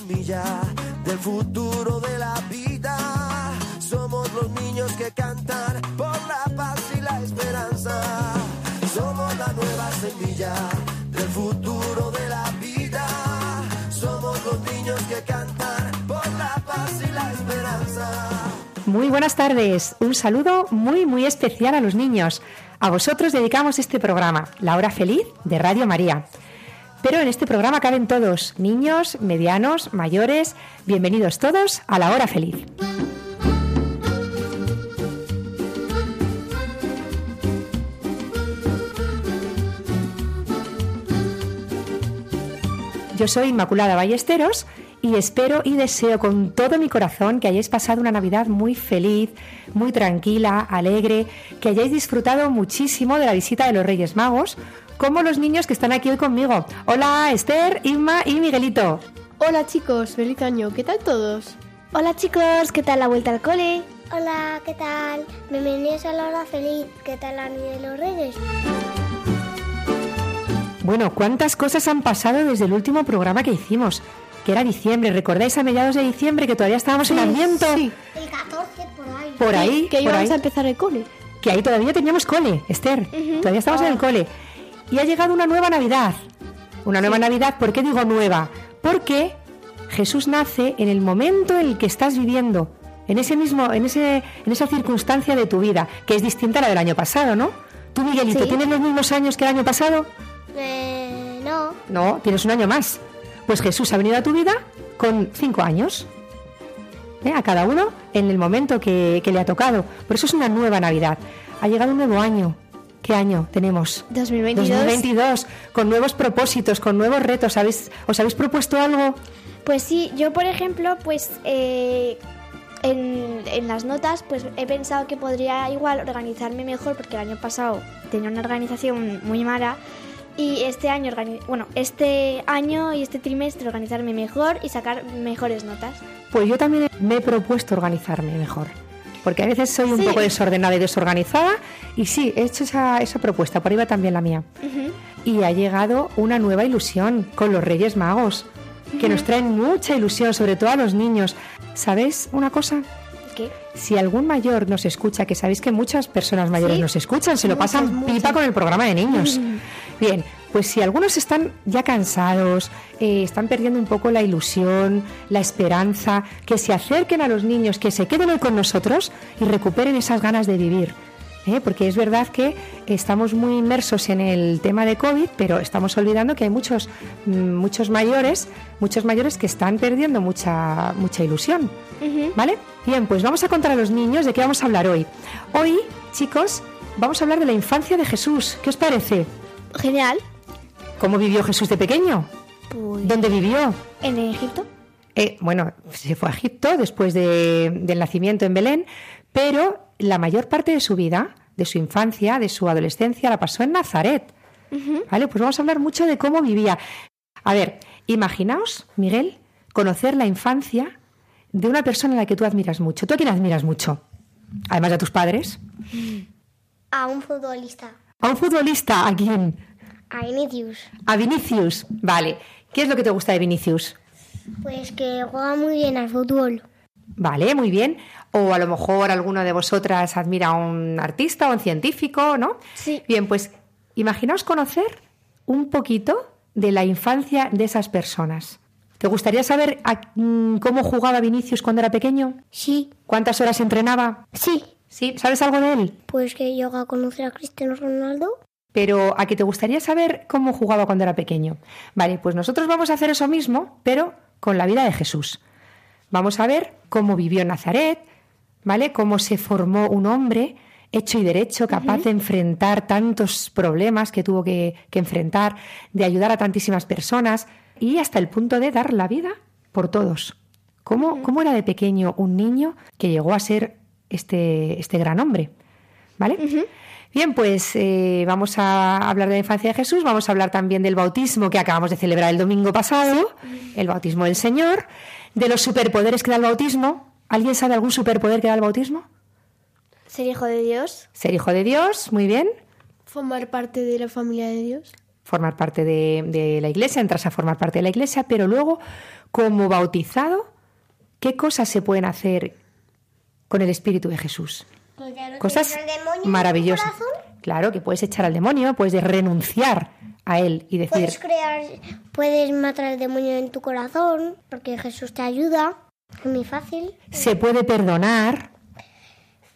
Semilla del futuro de la vida. Somos los niños que cantan por la paz y la esperanza. Somos la nueva semilla del futuro de la vida. Somos los niños que cantan por la paz y la esperanza. Muy buenas tardes. Un saludo muy, muy especial a los niños. A vosotros dedicamos este programa, La Hora Feliz de Radio María. Pero en este programa caben todos, niños, medianos, mayores. Bienvenidos todos a La Hora Feliz. Yo soy Inmaculada Ballesteros y espero y deseo con todo mi corazón que hayáis pasado una Navidad muy feliz, muy tranquila, alegre, que hayáis disfrutado muchísimo de la visita de los Reyes Magos, como los niños que están aquí hoy conmigo. Hola Esther, Inma y Miguelito. Hola chicos, feliz año, ¿qué tal todos? Hola chicos, ¿qué tal la vuelta al cole? Hola, ¿qué tal? Bienvenidos a la hora feliz. ¿Qué tal la niña de los reyes? Bueno, cuántas cosas han pasado desde el último programa que hicimos, que era diciembre. ¿Recordáis a mediados de diciembre que todavía estábamos en Adviento? Sí, El 14 por ahí. Por ahí, que por íbamos ahí. a empezar el cole. que ahí todavía teníamos cole, Esther. Todavía estamos en el cole. Y ha llegado una nueva Navidad. Una nueva Navidad, ¿por qué digo nueva? Porque Jesús nace en el momento en el que estás viviendo, en ese mismo, en ese, en esa circunstancia de tu vida, que es distinta a la del año pasado, ¿no? Tú, Miguelito, Sí. ¿tienes los mismos años que el año pasado? Eh, no. No, tienes un año más. Pues Jesús ha venido a tu vida con cinco años. ¿Eh? A cada uno en el momento que, que le ha tocado. Por eso es una nueva Navidad. Ha llegado un nuevo año. ¿Qué año tenemos? 2022. 2022, con nuevos propósitos, con nuevos retos. ¿Habéis- ¿Os habéis propuesto algo? Pues sí, yo por ejemplo, pues eh, en, en las notas, pues he pensado que podría igual organizarme mejor porque el año pasado tenía una organización muy mala y este año, bueno, este año y este trimestre organizarme mejor y sacar mejores notas. Pues yo también me he propuesto organizarme mejor. Porque a veces soy un Sí. poco desordenada y desorganizada. Y sí, he hecho esa, esa propuesta. Por ahí va también la mía. Y ha llegado una nueva ilusión con los Reyes Magos. Que nos traen mucha ilusión, sobre todo a los niños. ¿Sabes una cosa? ¿Qué? Si algún mayor nos escucha, que sabéis que muchas personas mayores Sí. nos escuchan, se lo pasan muchas. pipa con el programa de niños. Bien, pues si algunos están ya cansados, eh, están perdiendo un poco la ilusión, la esperanza, que se acerquen a los niños, que se queden hoy con nosotros y recuperen esas ganas de vivir. ¿eh? Porque es verdad que estamos muy inmersos en el tema de COVID, pero estamos olvidando que hay muchos, mm, muchos mayores, muchos mayores que están perdiendo mucha, mucha ilusión. ¿Vale? Bien, pues vamos a contar a los niños de qué vamos a hablar hoy. Hoy, chicos, vamos a hablar de la infancia de Jesús. ¿Qué os parece? Genial. ¿Cómo vivió Jesús de pequeño? Pues, ¿Dónde vivió? ¿En Egipto? Eh, bueno, se fue a Egipto después de- del nacimiento en Belén, pero la mayor parte de su vida, de su infancia, de su adolescencia, la pasó en Nazaret. ¿Vale? Pues vamos a hablar mucho de cómo vivía. A ver, imaginaos, Miguel, conocer la infancia de una persona a la que tú admiras mucho. ¿Tú a quién admiras mucho? Además de a tus padres. A un futbolista. A un futbolista, ¿a quién? A Vinicius. A Vinicius. Vale. ¿Qué es lo que te gusta de Vinicius? Pues que juega muy bien al fútbol. Vale, muy bien. O a lo mejor alguno de vosotras admira a un artista o un científico, ¿no? Sí. Bien, pues imaginaos conocer un poquito de la infancia de esas personas. ¿Te gustaría saber a- mm, cómo jugaba Vinicius cuando era pequeño? Sí. ¿Cuántas horas entrenaba? Sí. ¿Sí? ¿Sabes algo de él? Pues que llega a conocer a Cristiano Ronaldo. Pero a que te gustaría saber cómo jugaba cuando era pequeño. Vale, pues nosotros vamos a hacer eso mismo, pero con la vida de Jesús. Vamos a ver cómo vivió en Nazaret, ¿vale? Cómo se formó un hombre hecho y derecho, capaz de enfrentar tantos problemas que tuvo que, que enfrentar, de ayudar a tantísimas personas y hasta el punto de dar la vida por todos. ¿Cómo, cómo era de pequeño un niño que llegó a ser este, este gran hombre? ¿Vale? Bien, pues eh, vamos a hablar de la infancia de Jesús, vamos a hablar también del bautismo que acabamos de celebrar el domingo pasado, el bautismo del Señor, de los superpoderes que da el bautismo. ¿Alguien sabe algún superpoder que da el bautismo? Ser hijo de Dios. Ser hijo de Dios, muy bien. Formar parte de la familia de Dios. Formar parte de, de la iglesia, entras a formar parte de la iglesia, pero luego, como bautizado, ¿qué cosas se pueden hacer con el Espíritu de Jesús? Cosas maravillosas. Claro, que puedes echar al demonio, puedes renunciar a él y decir, Puedes crear, puedes matar al demonio en tu corazón, porque Jesús te ayuda. Es muy fácil. se puede perdonar,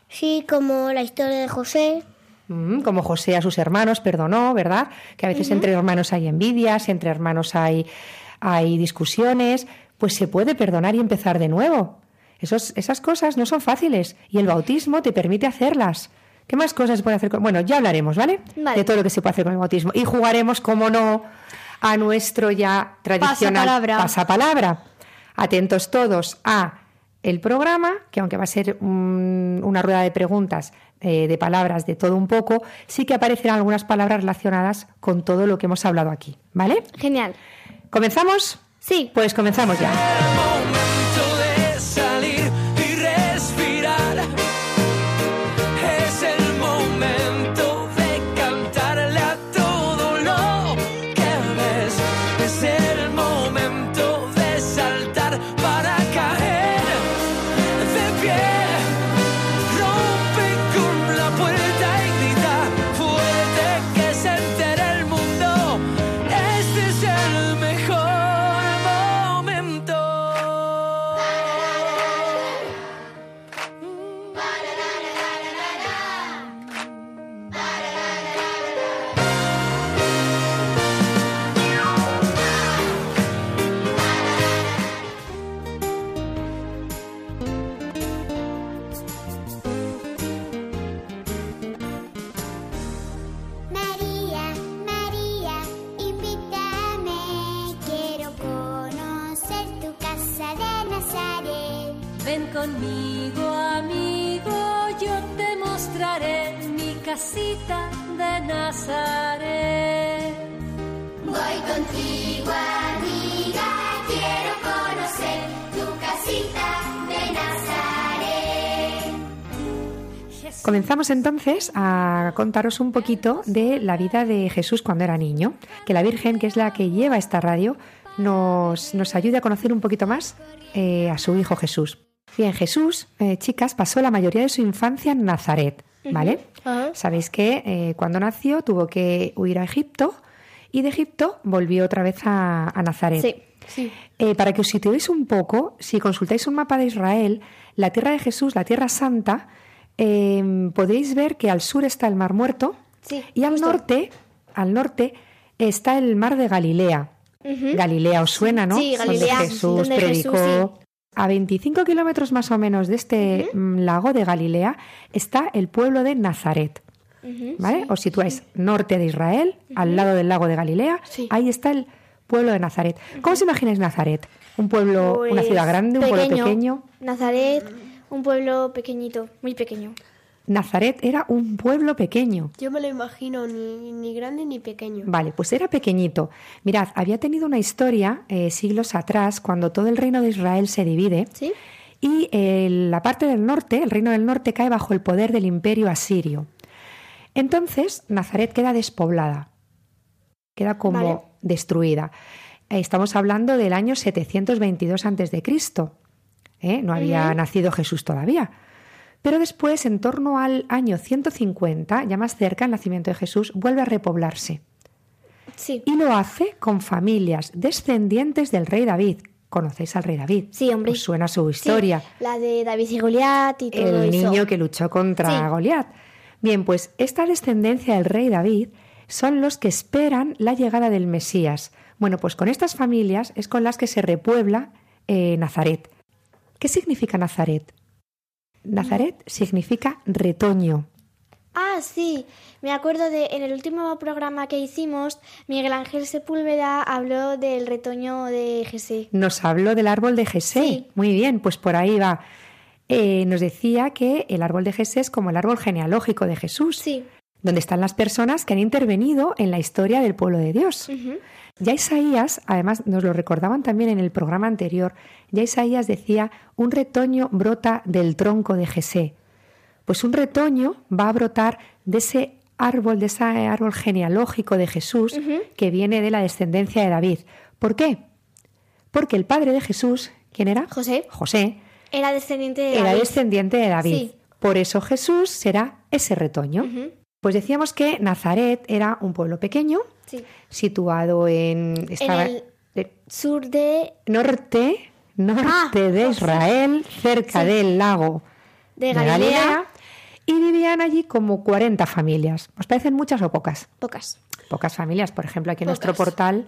Sí, como la historia de José. Mm, como José a sus hermanos perdonó, ¿verdad? Que a veces entre hermanos hay envidias, entre hermanos hay, hay discusiones, pues se puede perdonar y empezar de nuevo. Esos, esas cosas no son fáciles y el bautismo te permite hacerlas. ¿Qué más cosas se puede hacer? Con... Bueno, ya hablaremos, ¿vale? Vale. De todo lo que se puede hacer con el bautismo. Y jugaremos, como no, a nuestro ya tradicional Pasapalabra. pasapalabra. Atentos todos a el programa, que aunque va a ser un- una rueda de preguntas, eh, de palabras, de todo un poco, sí que aparecerán algunas palabras relacionadas con todo lo que hemos hablado aquí, ¿vale? Genial. ¿Comenzamos? Sí. Pues comenzamos ya. Comenzamos entonces a contaros un poquito de la vida de Jesús cuando era niño, que la Virgen, que es la que lleva esta radio, nos, nos ayude a conocer un poquito más eh, a su hijo Jesús. Bien, Jesús, eh, chicas, pasó la mayoría de su infancia en Nazaret, ¿vale? Sabéis que eh, cuando nació tuvo que huir a Egipto y de Egipto volvió otra vez a, a Nazaret. Sí. Sí. Eh, para que os situéis un poco, si consultáis un mapa de Israel, la tierra de Jesús, la tierra santa, eh, podéis ver que al sur está el Mar Muerto Sí, y al justo. norte, al norte está el Mar de Galilea. Galilea os suena, ¿no? Sí, Donde Galilea, Jesús donde predicó. Jesús, A 25 kilómetros más o menos de este mm, lago de Galilea está el pueblo de Nazaret. ¿Vale? Os situáis norte de Israel, al lado del lago de Galilea. Sí. Ahí está el pueblo de Nazaret. ¿Cómo os imagináis Nazaret? ¿Un pueblo, una Pues, ciudad grande, un pueblo pequeño? Nazaret, un pueblo pequeñito, muy pequeño. Nazaret era un pueblo pequeño. Yo me lo imagino ni, ni grande ni pequeño. Vale, pues era pequeñito. Mirad, había tenido una historia eh, siglos atrás, cuando todo el reino de Israel se divide, ¿Sí? y eh, la parte del norte, el reino del norte, cae bajo el poder del imperio asirio. Entonces, Nazaret queda despoblada, queda como Vale. destruida. Eh, Estamos hablando del año 722 a.C. ¿eh? No había nacido Jesús todavía. Pero después, en torno al año 150, ya más cerca, el nacimiento de Jesús, vuelve a repoblarse. Sí. Y lo hace con familias descendientes del rey David. ¿Conocéis al rey David? Sí, hombre. Os suena su Sí, historia. la de David y Goliat y todo el eso. niño que luchó contra Sí. Goliat. Bien, pues esta descendencia del rey David son los que esperan la llegada del Mesías. Bueno, pues con estas familias es con las que se repuebla eh, Nazaret. ¿Qué significa Nazaret? Nazaret significa retoño. Ah, sí. Me acuerdo de en el último programa que hicimos, Miguel Ángel Sepúlveda habló del retoño de Jesé. Nos habló del árbol de Jesé. Sí. Muy bien, pues por ahí va. Eh, nos decía que el árbol de Jesé es como el árbol genealógico de Jesús, Sí. donde están las personas que han intervenido en la historia del pueblo de Dios. Ya Isaías, además nos lo recordaban también en el programa anterior, ya Isaías decía, un retoño brota del tronco de Jesé. Pues un retoño va a brotar de ese árbol, de ese árbol genealógico de Jesús que viene de la descendencia de David. ¿Por qué? Porque el padre de Jesús, ¿quién era? José. José, Era descendiente de era David. descendiente de David. Sí. Por eso Jesús será ese retoño. Pues decíamos que Nazaret era un pueblo pequeño, Sí. situado en, estaba- el- Sur de, norte, norte Ah, de Israel, cerca Sí. del lago de Galilea. y vivían allí como 40 familias. ¿Os parecen muchas o pocas? Pocas. Pocas familias, por ejemplo, aquí en nuestro portal,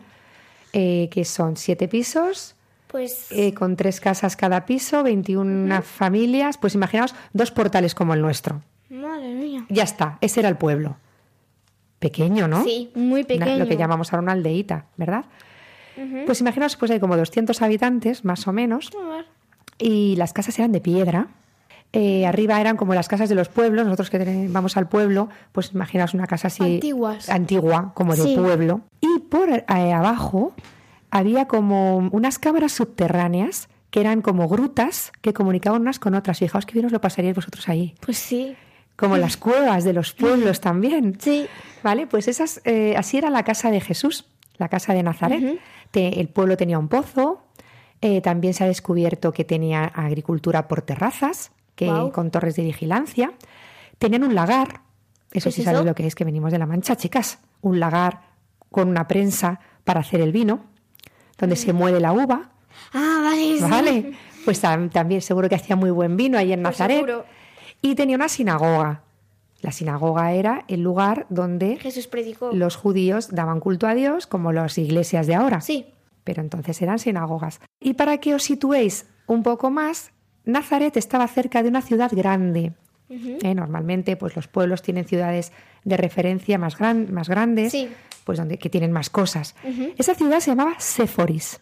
eh, que son siete pisos, Pues eh, con tres casas cada piso, 21 familias, pues imaginaos dos portales como el nuestro. Madre mía. Ya está, ese era el pueblo. Pequeño, ¿no? Sí, muy Una- pequeño. lo que llamamos ahora una aldeíta, ¿verdad? Pues imaginaos, pues hay como 200 habitantes, más o menos, y las casas eran de piedra. Eh, arriba eran como las casas de los pueblos, nosotros que vamos al pueblo, pues imaginaos una casa así Antiguas. antigua, como de Sí. pueblo. Y por eh, abajo había como unas cámaras subterráneas que eran como grutas que comunicaban unas con otras. Fijaos que bien os lo pasaríais vosotros ahí. Pues sí. Como las cuevas de los pueblos también. Sí. Vale, pues esas, eh, así era la casa de Jesús, la casa de Nazaret. Te- el pueblo tenía un pozo, eh, también se ha descubierto que tenía agricultura por terrazas, que, con torres de vigilancia. Tenían un lagar, eso ¿Qué sí es sabéis eso? lo que es, que venimos de La Mancha, chicas. Un lagar con una prensa para hacer el vino, donde se muele la uva. Ah, vale. sí. Vale, pues tam- también seguro que hacía muy buen vino ahí en Pues Nazaret. seguro. Y tenía una sinagoga. La sinagoga era el lugar donde Jesús predicó. los judíos daban culto a Dios como las iglesias de ahora. Sí. Pero entonces eran sinagogas. Y para que os situéis un poco más, Nazaret estaba cerca de una ciudad grande. Eh, Normalmente, pues los pueblos tienen ciudades de referencia más, gran- más grandes, Sí. pues donde que tienen más cosas. Esa ciudad se llamaba Séforis.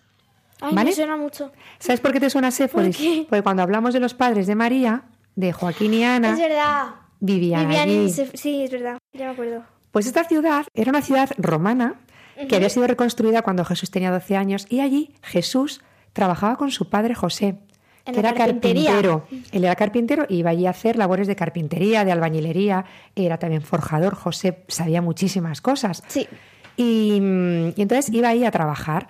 Ay, ¿Vale? me suena mucho. ¿Sabes por qué te suena Séforis? Porque cuando hablamos de los padres de María, de Joaquín y Ana, Es verdad. vivían, Vivían allí. Sef- Sí, es verdad. Ya me acuerdo. Pues esta ciudad era una ciudad romana que había sido reconstruida cuando Jesús tenía 12 años y allí Jesús trabajaba con su padre José, que era carpintero. Él era carpintero y iba allí a hacer labores de carpintería, de albañilería, era también forjador. José sabía muchísimas cosas. Sí. Y, mm, y entonces iba ahí a trabajar.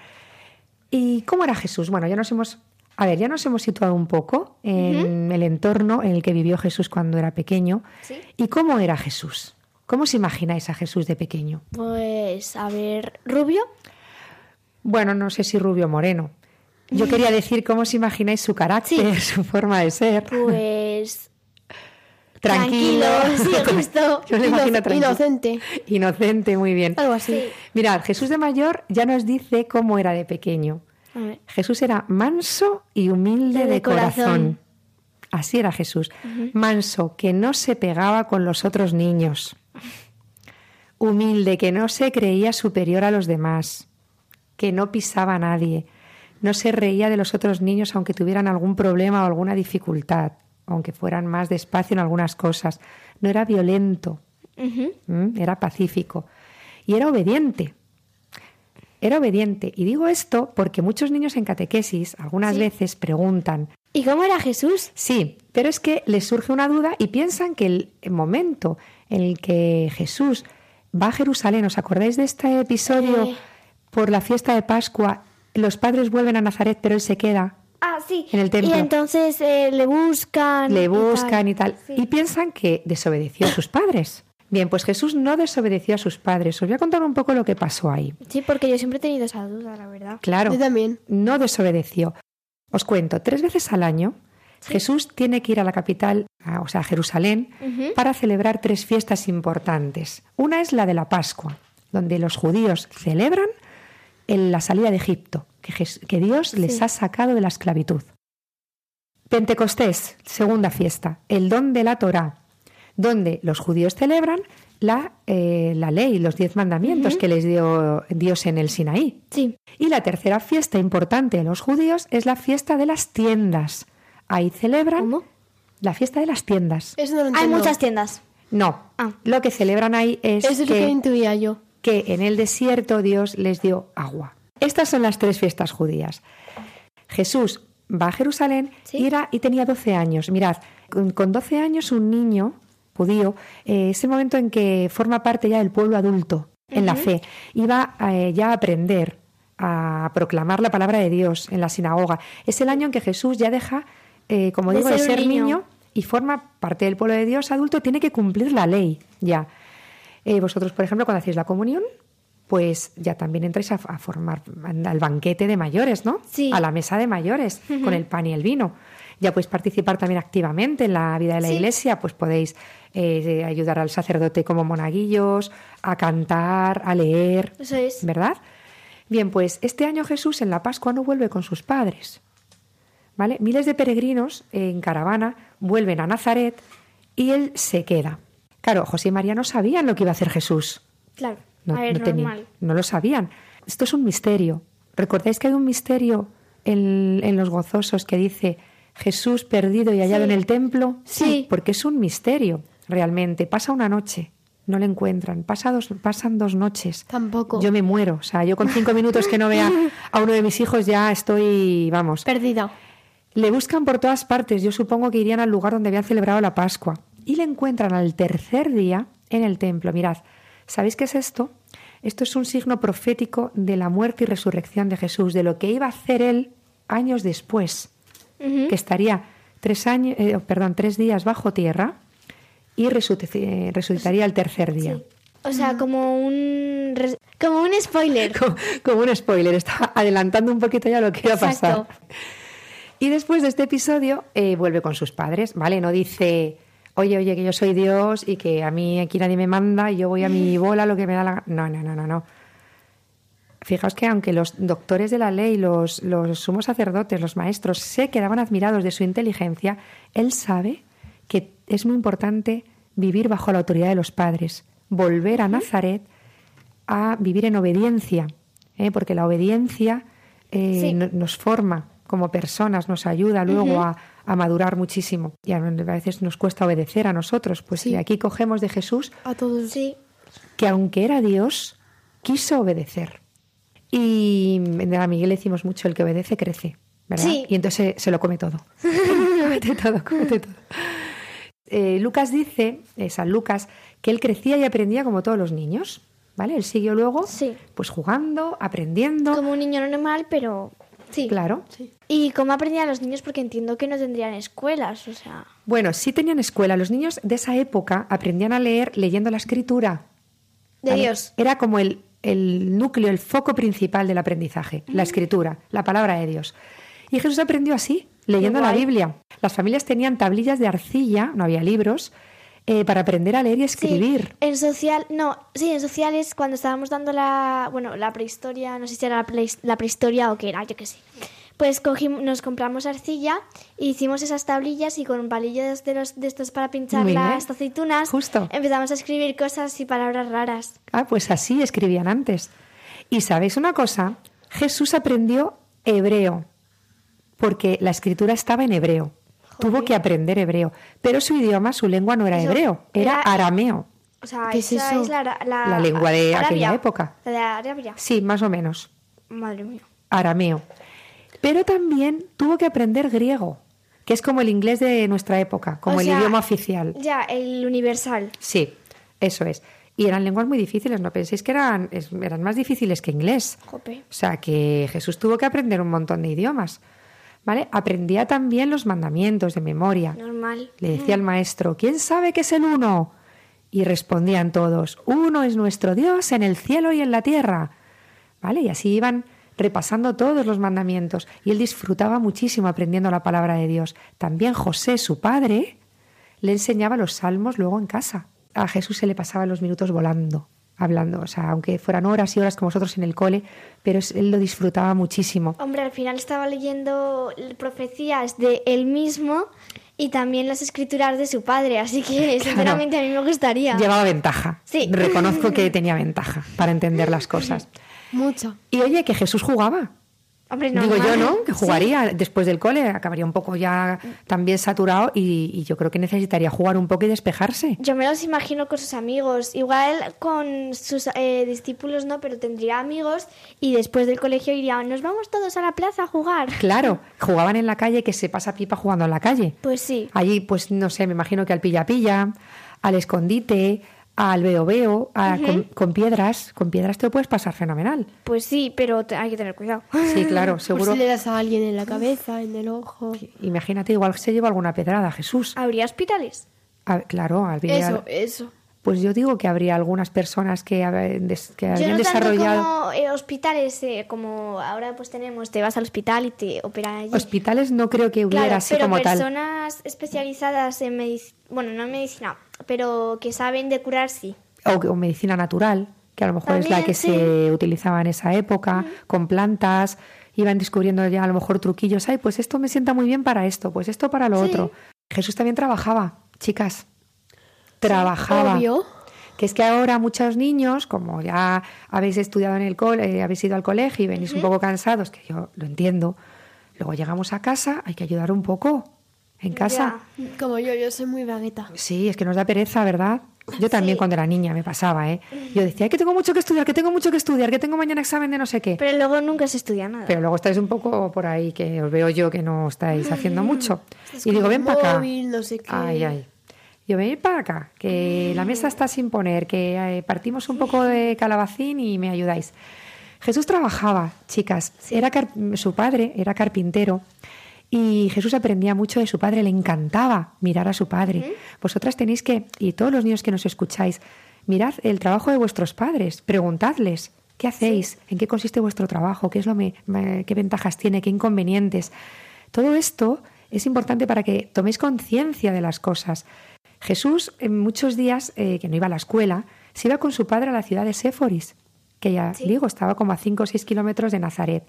¿Y cómo era Jesús? Bueno, ya nos hemos, a ver, ya nos hemos situado un poco en el entorno en el que vivió Jesús cuando era pequeño. Sí. ¿Y cómo era Jesús? ¿Cómo os imagináis a Jesús de pequeño? Pues, a ver, Rubio. Bueno, no sé si rubio o moreno. Yo quería decir cómo os imagináis su carácter, su forma de ser. Pues. Tranquilo. tranquilo, sí, justo. Yo me imagino tranquilo. Inocente. Inocente, muy bien. Algo así. Sí. Mirad, Jesús de mayor ya nos dice cómo era de pequeño. Jesús era manso y humilde de, De corazón. corazón. Así era Jesús. Manso, que no se pegaba con los otros niños. Humilde, que no se creía superior a los demás. Que no pisaba a nadie. No se reía de los otros niños aunque tuvieran algún problema o alguna dificultad, aunque fueran más despacio en algunas cosas. No era violento. ¿m? Era pacífico. Y era obediente. Era obediente. Y digo esto porque muchos niños en catequesis algunas veces preguntan, ¿Y cómo era Jesús? sí, pero es que les surge una duda y piensan que el momento en el que Jesús va a Jerusalén, ¿os acordáis de este episodio Eh. por la fiesta de Pascua? Los padres vuelven a Nazaret, pero él se queda. Ah, sí. En el templo. Y entonces eh, le buscan. le y buscan y tal. Sí. Y piensan que desobedeció a sus padres. Bien, pues Jesús no desobedeció a sus padres. Os voy a contar un poco lo que pasó ahí. Sí, porque yo siempre he tenido esa duda, la verdad. Claro. Yo también. no desobedeció. Os cuento, tres veces al año Jesús tiene que ir a la capital, a- o sea, a Jerusalén, para celebrar tres fiestas importantes. Una es la de la Pascua, donde los judíos celebran el- la salida de Egipto, que Dios les ha sacado de la esclavitud. Pentecostés, segunda fiesta, el don de la Torá, donde los judíos celebran la, eh, la ley, los diez mandamientos que les dio Dios en el Sinaí. Sí. Y la tercera fiesta importante de los judíos es la fiesta de las tiendas. Ahí celebran ¿Cómo? la fiesta de las tiendas. Eso no lo Hay muchas tiendas. No, Ah. lo que celebran ahí es, es lo que, que intuía yo. que en el desierto Dios les dio agua. Estas son las tres fiestas judías. Jesús va a Jerusalén Sí. y, era, y tenía 12 años. Mirad, con, con 12 años un niño judío eh, es el momento en que forma parte ya del pueblo adulto en la fe y va eh, ya a aprender a proclamar la palabra de Dios en la sinagoga. Es el año en que Jesús ya deja, eh, como De digo, de ser un ser niño. niño. y forma parte del pueblo de Dios adulto, tiene que cumplir la ley ya. Vosotros, por ejemplo, cuando hacéis la comunión, pues ya también entráis a, a formar al banquete de mayores, ¿no? Sí. A la mesa de mayores, con el pan y el vino. Ya podéis participar también activamente en la vida de la Sí. iglesia, pues podéis eh, ayudar al sacerdote como monaguillos, a cantar, a leer, Eso es. ¿verdad? Bien, pues este año Jesús en la Pascua no vuelve con sus padres. ¿Vale? Miles de peregrinos en caravana vuelven a Nazaret y él se queda. Claro, José y María no sabían lo que iba a hacer Jesús. Claro. No, a ver, no tenían- normal. no lo sabían. Esto es un misterio. ¿Recordáis que hay un misterio en, en los gozosos que dice Jesús perdido y hallado Sí. en el templo? Sí. Porque es un misterio, realmente. Pasa una noche, no le encuentran. Pasa dos- pasan dos noches. Tampoco. Yo me muero. O sea, yo con cinco minutos que no vea a uno de mis hijos ya estoy, vamos. Perdida. Le buscan por todas partes. Yo supongo que irían al lugar donde habían celebrado la Pascua. Y le encuentran al tercer día en el templo. Mirad, ¿sabéis qué es esto? Esto es un signo profético de la muerte y resurrección de Jesús, de lo que iba a hacer él años después, que estaría tres, años, eh, perdón, tres días bajo tierra y resuc- resucitaría el tercer día. Sí. O sea, como un como un spoiler. Como, como un spoiler, está adelantando un poquito ya lo que iba a pasar. Y después de este episodio eh, vuelve con sus padres, ¿vale? No dice, oye, oye, que yo soy Dios y que a mí aquí nadie me manda y yo voy a mi bola, lo que me da la gana. No, no, no, no, no. Fijaos que aunque los doctores de la ley, los, los sumos sacerdotes, los maestros, se quedaban admirados de su inteligencia, él sabe que es muy importante vivir bajo la autoridad de los padres, volver a Nazaret a vivir en obediencia, ¿eh? porque la obediencia eh, Sí. no- nos forma como personas, nos ayuda luego a, a madurar muchísimo. Y a a veces nos cuesta obedecer a nosotros. Pues Sí. de aquí cogemos de Jesús A todos. Sí. que aunque era Dios, quiso obedecer. Y a Miguel le decimos mucho, el que obedece crece, ¿verdad? Sí. Y entonces se, se lo come todo. cómete todo, cómete todo. Eh, Lucas dice, eh, San Lucas, que él crecía y aprendía como todos los niños, ¿vale? Él siguió luego, Sí. pues jugando, aprendiendo. Como un niño normal, pero sí. Claro. ¿Y cómo aprendían los niños? Porque entiendo que no tendrían escuelas, o sea. Bueno, sí tenían escuela. Los niños de esa época aprendían a leer leyendo la escritura. De ¿vale? Dios. Era como el, el núcleo, el foco principal del aprendizaje, la escritura, la palabra de Dios. Y Jesús aprendió así, leyendo la. Biblia. Las familias tenían tablillas de arcilla, no había libros, eh, para aprender a leer y Sí, escribir. en social, no, sí, en sociales, cuando estábamos dando la, bueno, la prehistoria, no sé si era la, pre- la prehistoria o qué era, yo qué sé. Pues cogimos, nos compramos arcilla, e hicimos esas tablillas y con palillos de, los, de estos para pinchar Muy bien. las aceitunas, Justo. empezamos a escribir cosas y palabras raras. Ah, pues así escribían antes. Y sabéis una cosa, Jesús aprendió hebreo, porque la escritura estaba en hebreo. Tuvo que aprender hebreo, pero su idioma, su lengua no era Eso, hebreo, era, era- arameo. O sea, ¿Qué es esa eso? es la, la, La lengua de Arabia. aquella época. La de Arabia. Sí, más o menos, Madre mía. arameo. Pero también tuvo que aprender griego, que es como el inglés de nuestra época, como O el sea, idioma oficial. Ya, el universal. Sí, eso es. Y eran lenguas muy difíciles, no penséis que eran, es- eran más difíciles que inglés. Jope. O sea, que Jesús tuvo que aprender un montón de idiomas. ¿Vale? Aprendía también los mandamientos de memoria. Normal. Le decía al maestro, ¿quién sabe qué es el uno? Y respondían todos, uno es nuestro Dios en el cielo y en la tierra. ¿Vale? Y así iban repasando todos los mandamientos. Y él disfrutaba muchísimo aprendiendo la palabra de Dios. También José, su padre, le enseñaba los salmos luego en casa. A Jesús se le pasaban los minutos volando hablando, o sea, aunque fueran horas y horas como nosotros en el cole, pero él lo disfrutaba muchísimo. Hombre, al final estaba leyendo profecías de él mismo y también las escrituras de su padre, así que sinceramente a mí me gustaría. Llevaba ventaja. Sí. Reconozco que tenía ventaja para entender las cosas. Mucho. Y oye, que Jesús jugaba. Hombre, Digo yo, ¿no? Que Sí. jugaría después del cole, acabaría un poco ya también saturado y, y yo creo que necesitaría jugar un poco y despejarse. Yo me los imagino con sus amigos. Igual con sus eh, discípulos no, pero tendría amigos y después del colegio iría, nos vamos todos a la plaza a jugar. Claro, jugaban en la calle que se pasa pipa jugando en la calle. Pues sí. Allí, pues no sé, me imagino que al pilla-pilla, al escondite, al veo-veo, a- con, con piedras. Con piedras te lo puedes pasar fenomenal. Pues sí, pero te- hay que tener cuidado. Sí, claro, Por seguro. si le das a alguien en la cabeza, en el ojo. Imagínate, igual se lleva alguna pedrada, Jesús. ¿Habría hospitales? A- claro, habría- Eso, eso. Pues yo digo que habría algunas personas que, des- que Yo habrían no tanto desarrollado como eh, hospitales, eh, como ahora pues tenemos, te vas al hospital y te operan allí. hospitales, no creo que hubiera Claro, así pero como tal. personas especializadas en medicina, bueno, no en medicina, pero que saben de curar, sí. O, o medicina natural, que a lo mejor es la que sí. se utilizaba en esa época, con plantas, iban descubriendo ya a lo mejor truquillos. Ay, pues esto me sienta muy bien para esto, pues esto para lo Sí. otro. Jesús también trabajaba, chicas. Trabajaba. Obvio. Que es que ahora muchos niños, como ya habéis estudiado en el cole, eh, habéis ido al colegio y venís un poco cansados, que yo lo entiendo, luego llegamos a casa, hay que ayudar un poco en casa. Como yo, yo soy muy vagueta. Sí, es que nos da pereza, ¿verdad? Yo también cuando era niña me pasaba, ¿eh? Yo decía, "Ay, que tengo mucho que estudiar, que tengo mucho que estudiar, que tengo mañana examen de no sé qué. Pero luego nunca se estudia nada. Pero luego estáis un poco por ahí, que os veo yo que no estáis haciendo mucho. Estás Y digo, ven para acá. no sé qué. Ay, ay. Yo venid para acá, que la mesa está sin poner, que eh, partimos un poco de calabacín y me ayudáis. Jesús trabajaba, chicas. Era su padre era carpintero y Jesús aprendía mucho de su padre. Le encantaba mirar a su padre. Vosotras tenéis que, y todos los niños que nos escucháis, mirad el trabajo de vuestros padres, preguntadles. ¿Qué hacéis? ¿En qué consiste vuestro trabajo? ¿Qué es lo me- me- qué ventajas tiene? ¿Qué inconvenientes? Todo esto es importante para que toméis conciencia de las cosas. Jesús, en muchos días eh, que no iba a la escuela, se iba con su padre a la ciudad de Séforis, que ya digo, estaba como a 5 o 6 kilómetros de Nazaret.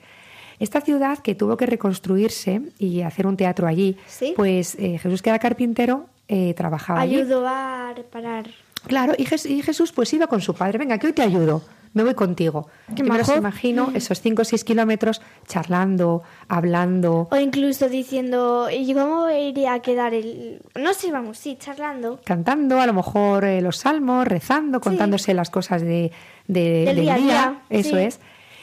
Esta ciudad que tuvo que reconstruirse y hacer un teatro allí, Sí. pues eh, Jesús, que era carpintero, eh, trabajaba allí. Ayudó a reparar. Claro, y, Jes- y Jesús pues iba con su padre, venga, que hoy te ayudo, me voy contigo. Qué Yo me los imagino esos 5 o 6 kilómetros charlando, hablando, O incluso diciendo, ¿y cómo iría a quedar el...? No sé, vamos, sí, charlando. cantando a lo mejor eh, los salmos, rezando, contándose las cosas de, de- Del del día eso sí. es.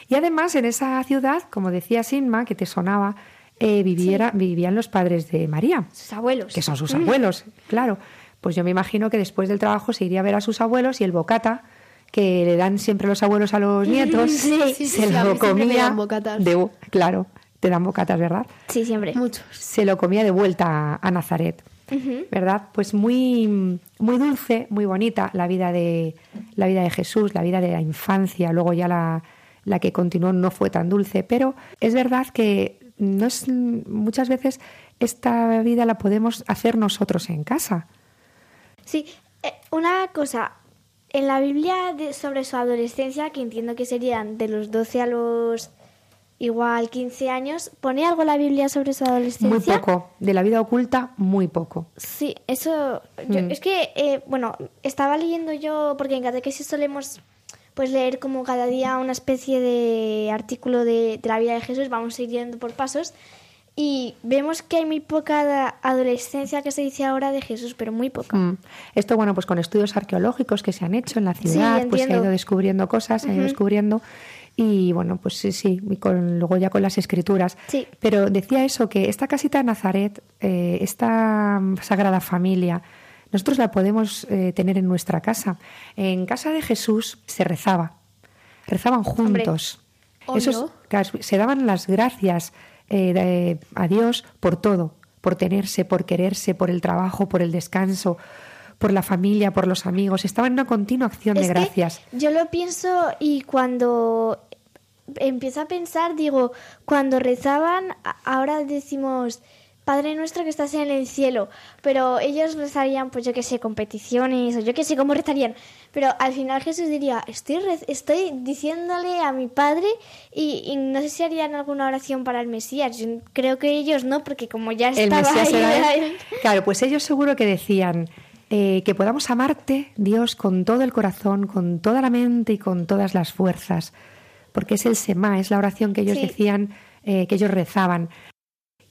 Y además en esa ciudad, como decía Sinma, que te sonaba, eh, viviera, vivían los padres de María, Sus abuelos. que son sus abuelos, claro. Pues yo me imagino que después del trabajo se iría a ver a sus abuelos y el bocata que le dan siempre los abuelos a los nietos, Sí, sí, se sí, lo comía de claro, te dan bocatas, ¿verdad? Sí, siempre. Muchos. se lo comía de vuelta a, a Nazaret. ¿Verdad? Pues muy, muy dulce, muy bonita la vida de la vida de Jesús, la vida de la infancia. Luego ya la, la que continuó no fue tan dulce, pero es verdad que no es, muchas veces esta vida la podemos hacer nosotros en casa. Sí, eh, una cosa. En la Biblia de- sobre su adolescencia, que entiendo que serían de los 12 a los igual 15 años, ¿pone algo la Biblia sobre su adolescencia? Muy poco. De la vida oculta, muy poco. Sí, eso. yo- Mm. Es que, eh, bueno, estaba leyendo yo, porque en catequesis solemos pues leer como cada día una especie de artículo de, de la vida de Jesús, vamos a ir yendo por pasos, y vemos que hay muy poca adolescencia que se dice ahora de Jesús, pero muy poca. Mm. Esto, bueno, pues con estudios arqueológicos que se han hecho en la Sí, ciudad, pues se ha ido descubriendo cosas, se ha ido descubriendo. Y bueno, pues sí, sí, y con, luego ya con las escrituras. Sí. Pero decía eso, que esta casita de Nazaret, eh, esta sagrada familia, nosotros la podemos eh, tener en nuestra casa. En casa de Jesús se rezaba, rezaban Hombre. juntos. Esos- claro, se daban las gracias eh, a Dios por todo, por tenerse, por quererse, por el trabajo, por el descanso, por la familia, por los amigos. Estaban en una continua acción de que gracias. yo lo pienso y cuando empiezo a pensar, digo, cuando rezaban, ahora decimos, Padre nuestro que estás en el cielo, pero ellos rezarían, pues yo qué sé, competiciones o yo qué sé cómo rezarían, pero al final Jesús diría, estoy, estoy diciéndole a mi Padre y, y no sé si harían alguna oración para el Mesías, yo creo que ellos no, porque como ya El estaba Mesías era él- Claro, pues ellos seguro que decían eh, que podamos amarte, Dios, con todo el corazón, con toda la mente y con todas las fuerzas, porque es el Semá, es la oración que ellos Sí. decían, eh, que ellos rezaban.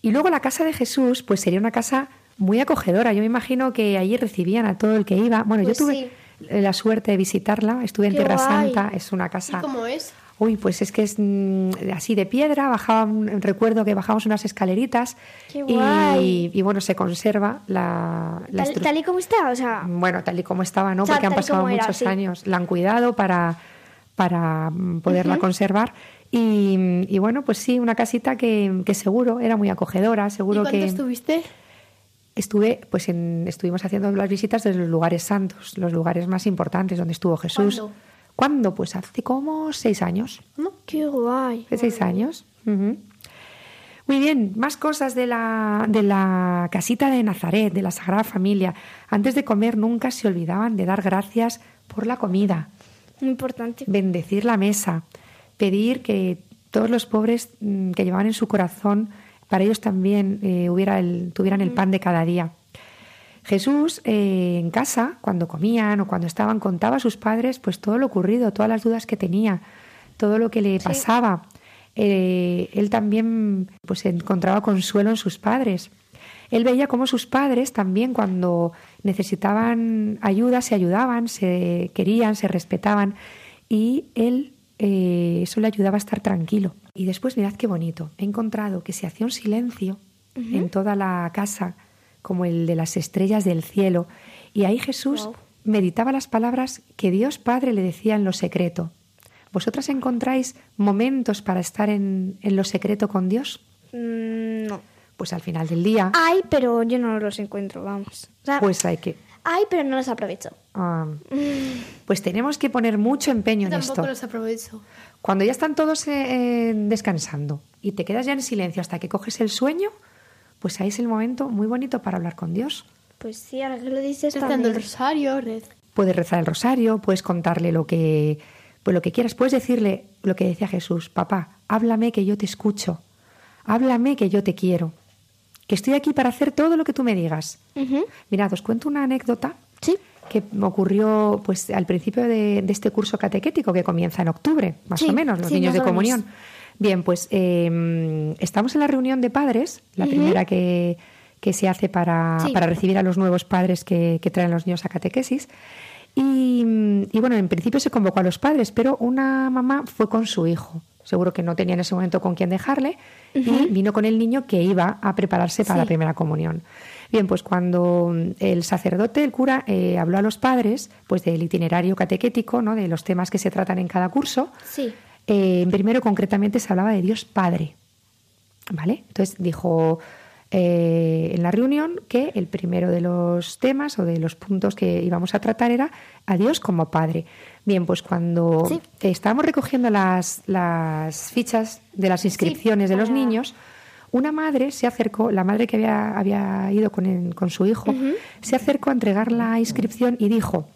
Y luego la casa de Jesús, pues sería una casa muy acogedora. Yo me imagino que allí recibían a todo el que iba. Bueno, Pues yo tuve sí. eh, la suerte de visitarla, estuve en Qué Tierra guay. Santa, es una ¿Y casa... cómo es? Uy, pues es que es mm, así de piedra, bajaban, recuerdo que bajamos unas escaleritas Qué y, guay. y, bueno, se conserva la, la tal, y como está, o sea, Bueno, tal y como estaba, ¿no? O sea, Porque han pasado era, muchos sí. años, la han cuidado para, para mm, poderla conservar y, y bueno, pues sí, una casita que, que seguro era muy acogedora, ¿Y seguro cuánto que estuviste? estuve, pues en, estuvimos haciendo las visitas de los lugares santos, los lugares más importantes donde estuvo Jesús. ¿Cuándo? ¿Cuándo? Pues hace como seis años. ¿No? qué guay. De seis años. Muy bien, más cosas de la, de la casita de Nazaret, de la Sagrada Familia. Antes de comer nunca se olvidaban de dar gracias por la comida, Muy importante. bendecir la mesa, pedir que todos los pobres mm, que llevaban en su corazón, para ellos también eh, hubiera el, tuvieran el pan de cada día. Jesús eh, en casa, cuando comían o cuando estaban, contaba a sus padres pues todo lo ocurrido, todas las dudas que tenía, todo lo que le pasaba. Eh, él también pues encontraba consuelo en sus padres. Él veía cómo sus padres también cuando necesitaban ayuda se ayudaban, se querían, se respetaban y él eh, eso le ayudaba a estar tranquilo. Y después mirad qué bonito, he encontrado que se hacía un silencio en toda la casa como el de las estrellas del cielo y ahí Jesús meditaba las palabras que Dios Padre le decía en lo secreto. ¿Vosotras encontráis momentos para estar en, en lo secreto con Dios? Mm, no. Pues al final del día, Hay, pero yo no los encuentro, vamos. O sea, pues hay que... hay, pero no los aprovecho. ah, pues tenemos que poner mucho empeño en Tampoco esto. los aprovecho. Cuando ya están todos eh, eh, descansando y te quedas ya en silencio hasta que coges el sueño, pues ahí es el momento muy bonito para hablar con Dios. Pues sí, ahora que lo dices Rezando el rosario, red. Puedes rezar el rosario, puedes contarle lo que, pues lo que quieras, puedes decirle lo que decía Jesús, papá, háblame que yo te escucho, háblame que yo te quiero, que estoy aquí para hacer todo lo que tú me digas. Ujú. Mirad, os cuento una anécdota Sí. que me ocurrió pues al principio de, de este curso catequético que comienza en octubre, más Sí, o menos, los sí, niños de comunión. Bien, pues eh, estamos en la reunión de padres, la primera que, que se hace para, recibir a los nuevos padres que, que traen los niños a catequesis. Y, y bueno, en principio se convocó a los padres, pero una mamá fue con su hijo. Seguro que no tenía en ese momento con quién dejarle y vino con el niño que iba a prepararse para Sí. la primera comunión. Bien, pues cuando el sacerdote, el cura, eh, habló a los padres pues del itinerario catequético, ¿no? de los temas que se tratan en cada curso, Sí. eh, primero concretamente se hablaba de Dios Padre. ¿Vale? Entonces dijo eh, en la reunión que el primero de los temas o de los puntos que íbamos a tratar era a Dios como Padre. Bien, pues cuando Sí. estábamos recogiendo las, las fichas de las inscripciones de los para- niños, una madre se acercó, la madre que había, había ido con, el- con su hijo, se acercó a entregar la inscripción y dijo,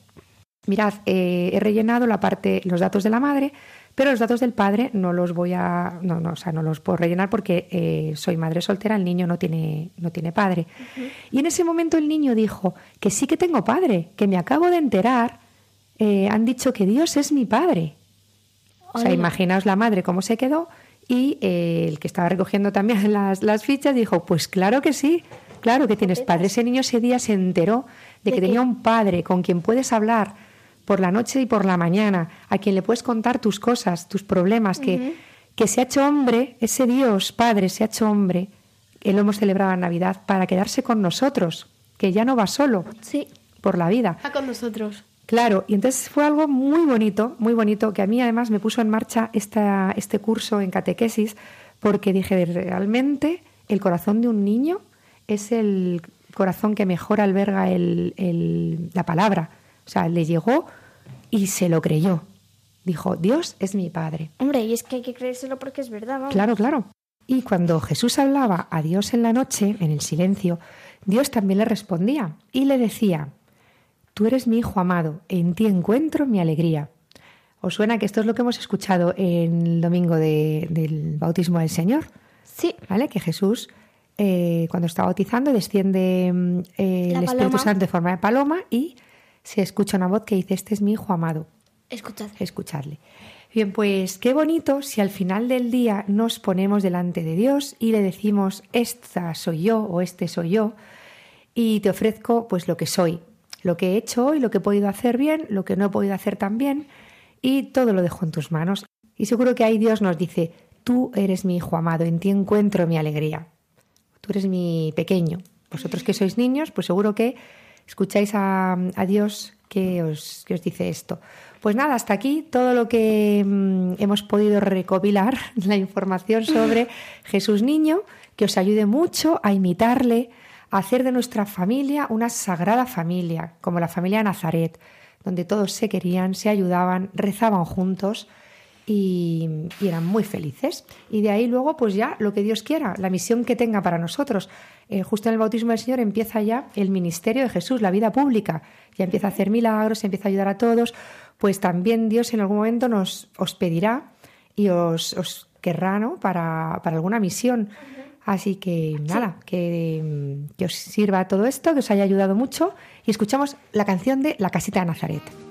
mirad, eh, he rellenado la parte, los datos de la madre, pero los datos del padre no los voy a, no, no, o sea, no los puedo rellenar porque eh, soy madre soltera, el niño no tiene, no tiene padre. Y en ese momento el niño dijo que sí que tengo padre, que me acabo de enterar, eh, han dicho que Dios es mi padre. O sea, imaginaos la madre cómo se quedó y eh, el que estaba recogiendo también las, las fichas dijo, pues claro que sí, claro que tienes padre. Ese niño ese día se enteró de, ¿De que qué? tenía un padre con quien puedes hablar por la noche y por la mañana, a quien le puedes contar tus cosas, tus problemas, que, que se ha hecho hombre, ese Dios Padre se ha hecho hombre, que lo hemos celebrado en Navidad, para quedarse con nosotros, que ya no va solo Sí. por la vida. Está con nosotros. Claro, y entonces fue algo muy bonito, muy bonito, que a mí además me puso en marcha esta, este curso en catequesis, porque dije, realmente el corazón de un niño es el corazón que mejor alberga el- el- la palabra. O sea, le llegó y se lo creyó. Dijo, Dios es mi padre. Hombre, y es que hay que creérselo porque es verdad, vamos. Claro, claro. Y cuando Jesús hablaba a Dios en la noche, en el silencio, Dios también le respondía y le decía, Tú eres mi Hijo amado, en ti encuentro mi alegría. ¿Os suena que esto es lo que hemos escuchado en el domingo de- del bautismo del Señor? Sí. ¿Vale? Que Jesús, eh, cuando está bautizando, desciende mm, eh, el Espíritu. Santo en forma de paloma y se escucha una voz que dice, este es mi Hijo amado, Escuchad. escuchadle. Bien, pues qué bonito si al final del día nos ponemos delante de Dios y le decimos, esta soy yo o este soy yo, y te ofrezco pues lo que soy, lo que he hecho hoy, lo que he podido hacer bien, lo que no he podido hacer tan bien, y todo lo dejo en tus manos. Y seguro que ahí Dios nos dice, tú eres mi hijo amado, en ti encuentro mi alegría. Tú eres mi pequeño. Vosotros que sois niños, pues seguro que escucháis a, Dios que os, que os dice esto. Pues nada, hasta aquí todo lo que mm, hemos podido recopilar, la información sobre Jesús Niño, que os ayude mucho a imitarle, a hacer de nuestra familia una sagrada familia, como la familia de Nazaret, donde todos se querían, se ayudaban, rezaban juntos y, y eran muy felices. Y de ahí luego, pues ya lo que Dios quiera, la misión que tenga para nosotros. Eh, justo en el bautismo del Señor empieza ya el ministerio de Jesús, la vida pública. Ya empieza a hacer milagros, empieza a ayudar a todos. Pues también Dios en algún momento nos os pedirá y os, os querrá ¿no? para, para alguna misión. Así que nada, que, que os sirva todo esto, que os haya ayudado mucho. Y escuchamos la canción de La Casita de Nazaret.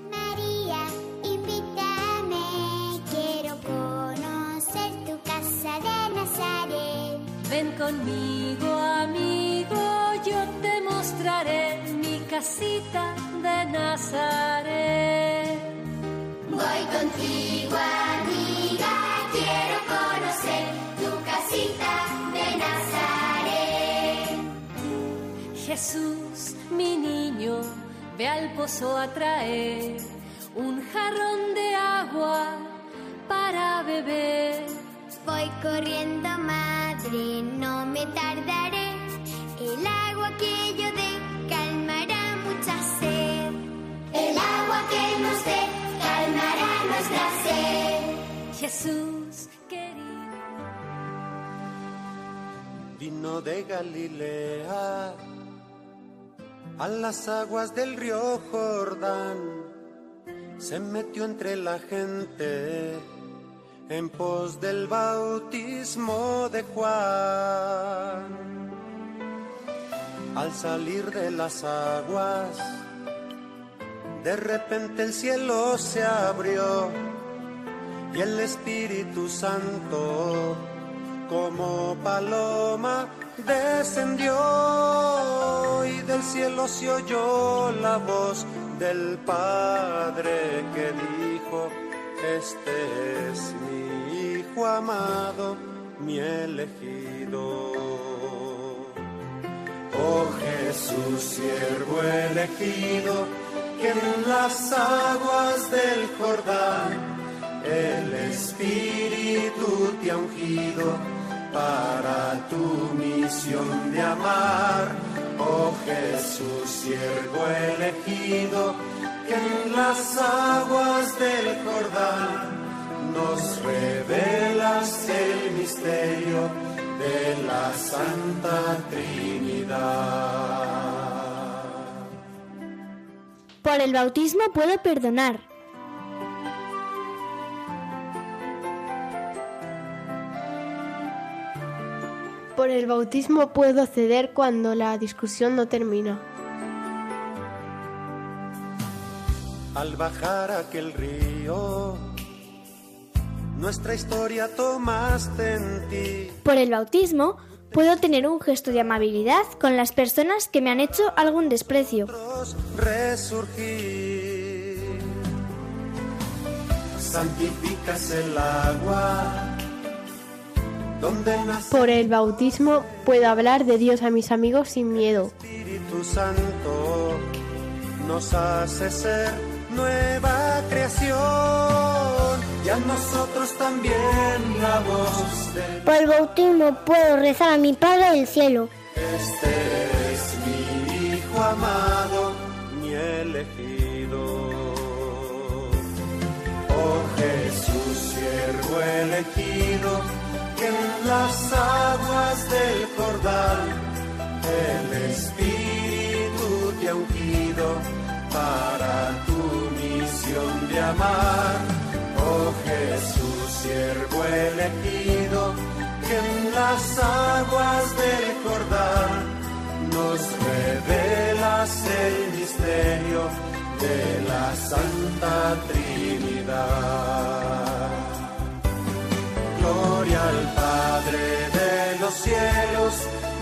Conmigo, amigo, yo te mostraré mi casita de Nazaret. Voy contigo, amiga, quiero conocer tu casita de Nazaret. Jesús, mi niño, ve al pozo a traer un jarrón de agua para beber. Voy corriendo, madre, no me tardaré. El agua que yo dé calmará mucha sed. El agua que nos dé calmará nuestra sed. Jesús querido. Vino de Galilea a las aguas del río Jordán. Se metió entre la gente en pos del bautismo de Juan. Al salir de las aguas, de repente el cielo se abrió y el Espíritu Santo como paloma descendió y del cielo se oyó la voz del Padre que dijo, este es mi Amado, mi elegido. Oh Jesús, siervo elegido, que en las aguas del Jordán el Espíritu te ha ungido para tu misión de amar. Oh Jesús, siervo elegido, que en las aguas del Jordán nos revelas el misterio de la Santa Trinidad. Por el bautismo puedo perdonar. Por el bautismo puedo ceder cuando la discusión no termina. Al bajar aquel río, nuestra historia tomaste en ti. Por el bautismo puedo tener un gesto de amabilidad con las personas que me han hecho algún desprecio. resurgir. Santificas el agua donde nace Por el bautismo puedo hablar de Dios a mis amigos sin miedo. el Espíritu Santo, nos hace ser nueva creación y a nosotros también la voz de Por el bautismo puedo rezar a mi Padre del cielo. Este es mi Hijo amado, mi elegido. Oh Jesús, siervo elegido, que en las aguas del Jordán el Espíritu te ha ungido para tu misión de amar. Revelas el misterio de la Santa Trinidad. Gloria al Padre de los cielos,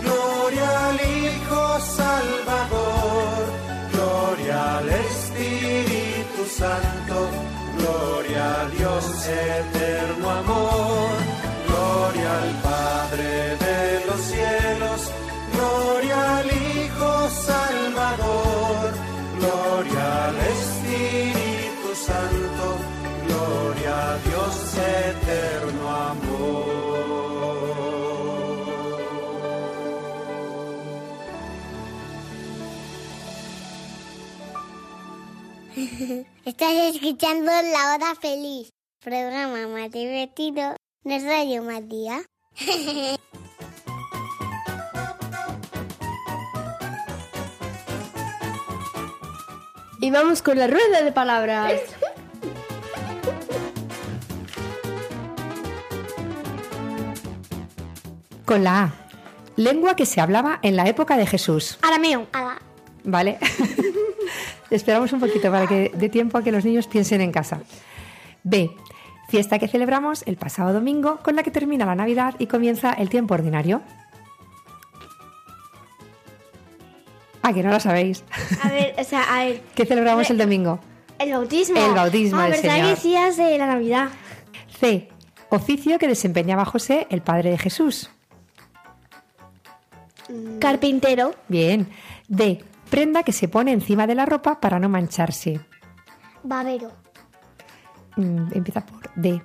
gloria al Hijo Salvador, gloria al Espíritu Santo, gloria a Dios eterno amor, gloria al Padre Estás escuchando La Hora Feliz, programa más divertido de Radio Matías. Y vamos con la rueda de palabras. Con la A. Lengua que se hablaba en la época de Jesús. Arameo. ¿Vale? Esperamos un poquito para que dé tiempo a que los niños piensen en casa. B. Fiesta que celebramos el pasado domingo con la que termina la Navidad y comienza el tiempo ordinario. Ah, que no lo sabéis. A ver, o sea, a ver. ¿Qué celebramos el domingo? El bautismo. El bautismo ah, del ¿verdad Señor. que decías de la Navidad? C. Oficio que desempeñaba José, el padre de Jesús. Carpintero. Bien. D. Prenda que se pone encima de la ropa para no mancharse. Babero. Mm, empieza por D.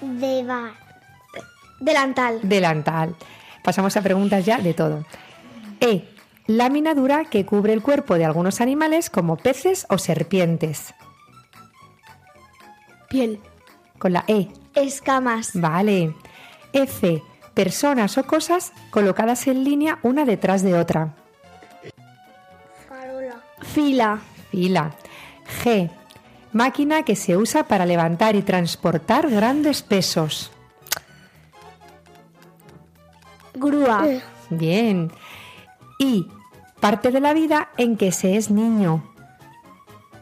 De bar. Delantal. Delantal. Pasamos a preguntas ya de todo. E. Lámina dura que cubre el cuerpo de algunos animales como peces o serpientes. Piel. Con la E. Escamas. Vale. F. Personas o cosas colocadas en línea una detrás de otra. Fila. Fila. G. Máquina que se usa para levantar y transportar grandes pesos. Grúa. Bien. Y. Parte de la vida en que se es niño.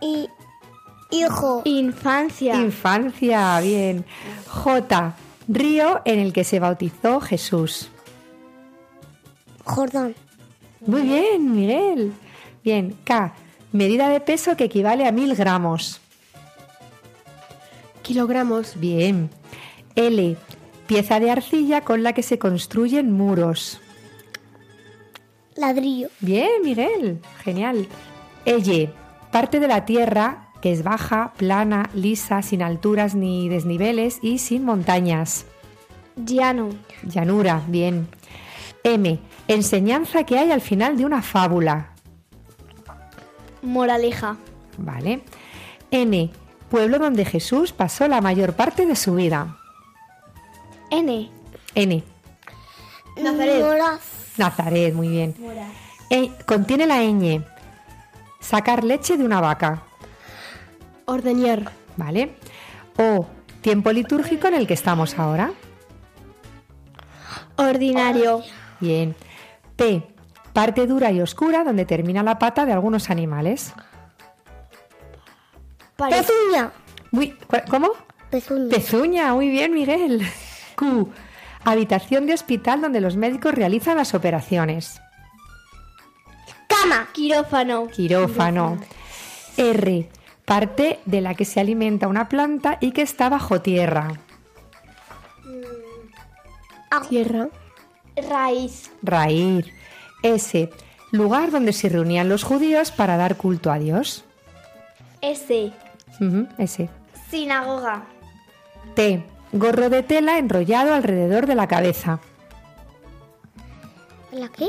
Y. Hijo. Infancia. Infancia, bien. J. Río en el que se bautizó Jesús. Jordán. Muy bien, Miguel. Bien. K. Medida de peso que equivale a mil gramos. Kilogramos. Bien. L. Pieza de arcilla con la que se construyen muros. Ladrillo. Bien, Miguel. Genial. Elle. Parte de la tierra que es baja, plana, lisa, sin alturas ni desniveles y sin montañas. Llano. Llanura, bien. M. Enseñanza que hay al final de una fábula. Moraleja. Vale. N. Pueblo donde Jesús pasó la mayor parte de su vida. N. N. Nazaret. Moraz. Nazaret, muy bien. E- contiene la ñ. Sacar leche de una vaca. Ordeñar. ¿Vale? O. Tiempo litúrgico en el que estamos ahora. Ordinario. Bien. P. Parte dura y oscura donde termina la pata de algunos animales. Pare- Pezuña. Muy, ¿Cómo? Pezuña. Pezuña, muy bien, Miguel. Q. Habitación de hospital donde los médicos realizan las operaciones. Cama. Quirófano. Quirófano. R. Parte de la que se alimenta una planta y que está bajo tierra. Tierra. Raíz. Raíz. S. Lugar donde se reunían los judíos para dar culto a Dios. S. Ese. Sinagoga. T. Gorro de tela enrollado alrededor de la cabeza. ¿La qué?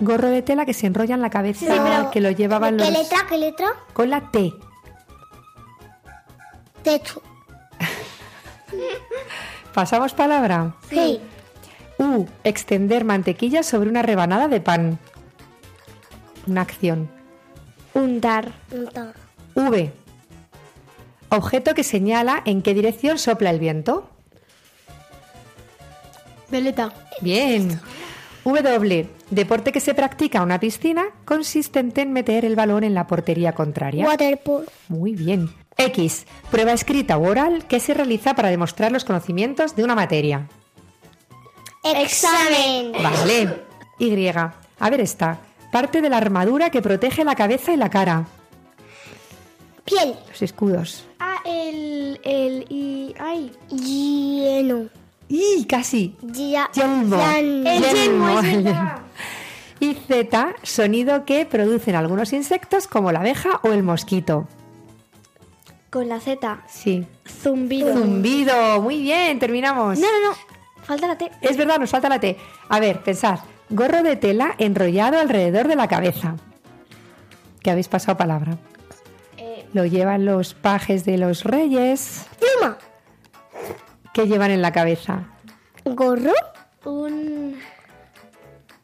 Gorro de tela que se enrolla en la cabeza, que lo llevaban ¿Qué los... letra? ¿Qué letra? Con la T. Techo. ¿Pasamos palabra? Sí. U. Extender mantequilla sobre una rebanada de pan. Una acción. Untar. V. Objeto que señala en qué dirección sopla el viento. Veleta. Bien. W. Deporte que se practica en una piscina consistente en meter el balón en la portería contraria. Waterpool. Muy bien. X. Prueba escrita o oral que se realiza para demostrar los conocimientos de una materia. Examen. Vale. Y. A ver esta. Parte de la armadura que protege la cabeza y la cara. Piel. Los escudos. Ah, el. El. Y. Ay. Lleno. ¡Y casi! Ya. Yelmo. Yan- El yelmo, es el verdad. yelmo. Y Z, sonido que producen algunos insectos como la abeja o el mosquito. Con la Z. Sí. Zumbido. Zumbido. Muy bien, terminamos. No, no, no. Falta la T. Es verdad, nos falta la T. A ver, pensad. Gorro de tela enrollado alrededor de la cabeza. Que habéis pasado palabra. Eh, Lo llevan los pajes de los reyes. Pluma. ¿Qué llevan en la cabeza? Gorro. un.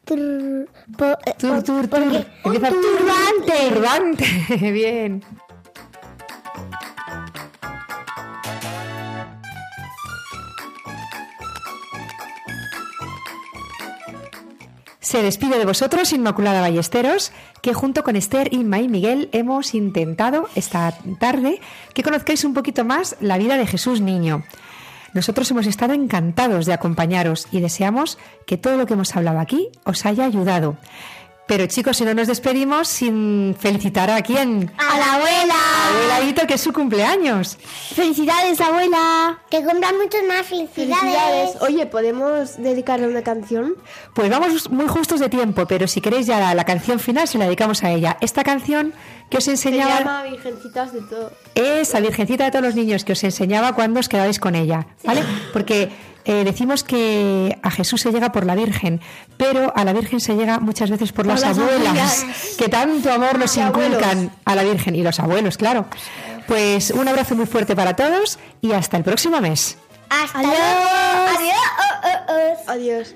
Tur- po- eh, Tur, tur, tur. porque- Empieza- Un turbante. Turbante. Bien. Se despide de vosotros Inmaculada Ballesteros, que junto con Esther, Inma y Miguel hemos intentado esta tarde que conozcáis un poquito más la vida de Jesús Niño. Nosotros hemos estado encantados de acompañaros y deseamos que todo lo que hemos hablado aquí os haya ayudado. Pero chicos, si no nos despedimos sin felicitar a quién? A la abuela. Abuela Vito, que es su cumpleaños. ¡Felicidades, abuela! Que cumplan muchas más felicidades. Felicidades. Oye, ¿podemos dedicarle una canción? Pues vamos muy justos de tiempo, pero si queréis ya la, la canción final se la dedicamos a ella. Esta canción que os Se enseñaba llama Virgencitas de todo. esa Virgencita de todos los niños que os enseñaba cuando os quedabais con ella, ¿vale? Porque eh, decimos que a Jesús se llega por la Virgen, pero a la Virgen se llega muchas veces por, las, las abuelas, abuelas. que tanto amor nos inculcan a la Virgen y los abuelos, claro. Pues un abrazo muy fuerte para todos y hasta el próximo mes. Hasta luego. Adiós. Oh, oh, oh. Adiós.